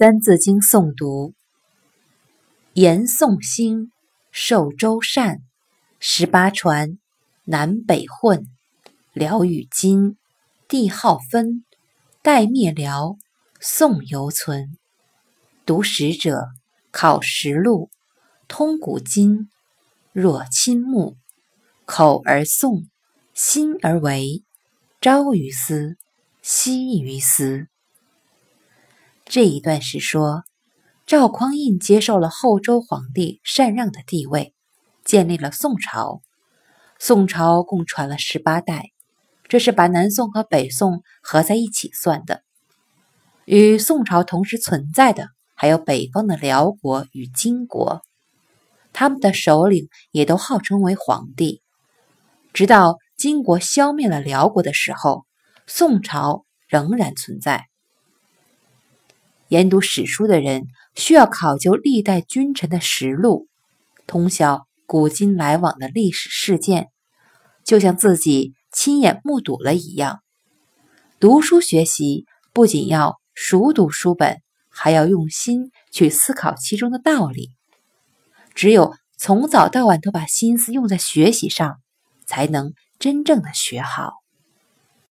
三字经诵读：言宋兴，受周善，十八传，南北混，辽与金，帝号分，代灭辽，宋犹存。读史者考实录，通古今，若亲目，口而诵，心而为，朝于斯，夕于斯。这一段是说，赵匡胤接受了后周皇帝禅让的地位，建立了宋朝。宋朝共传了十八代，这是把南宋和北宋合在一起算的。与宋朝同时存在的还有北方的辽国与金国，他们的首领也都号称为皇帝。直到金国消灭了辽国的时候，宋朝仍然存在。研读史书的人需要考究历代君臣的实录，通晓古今来往的历史事件，就像自己亲眼目睹了一样。读书学习不仅要熟读书本，还要用心去思考其中的道理。只有从早到晚都把心思用在学习上，才能真正的学好。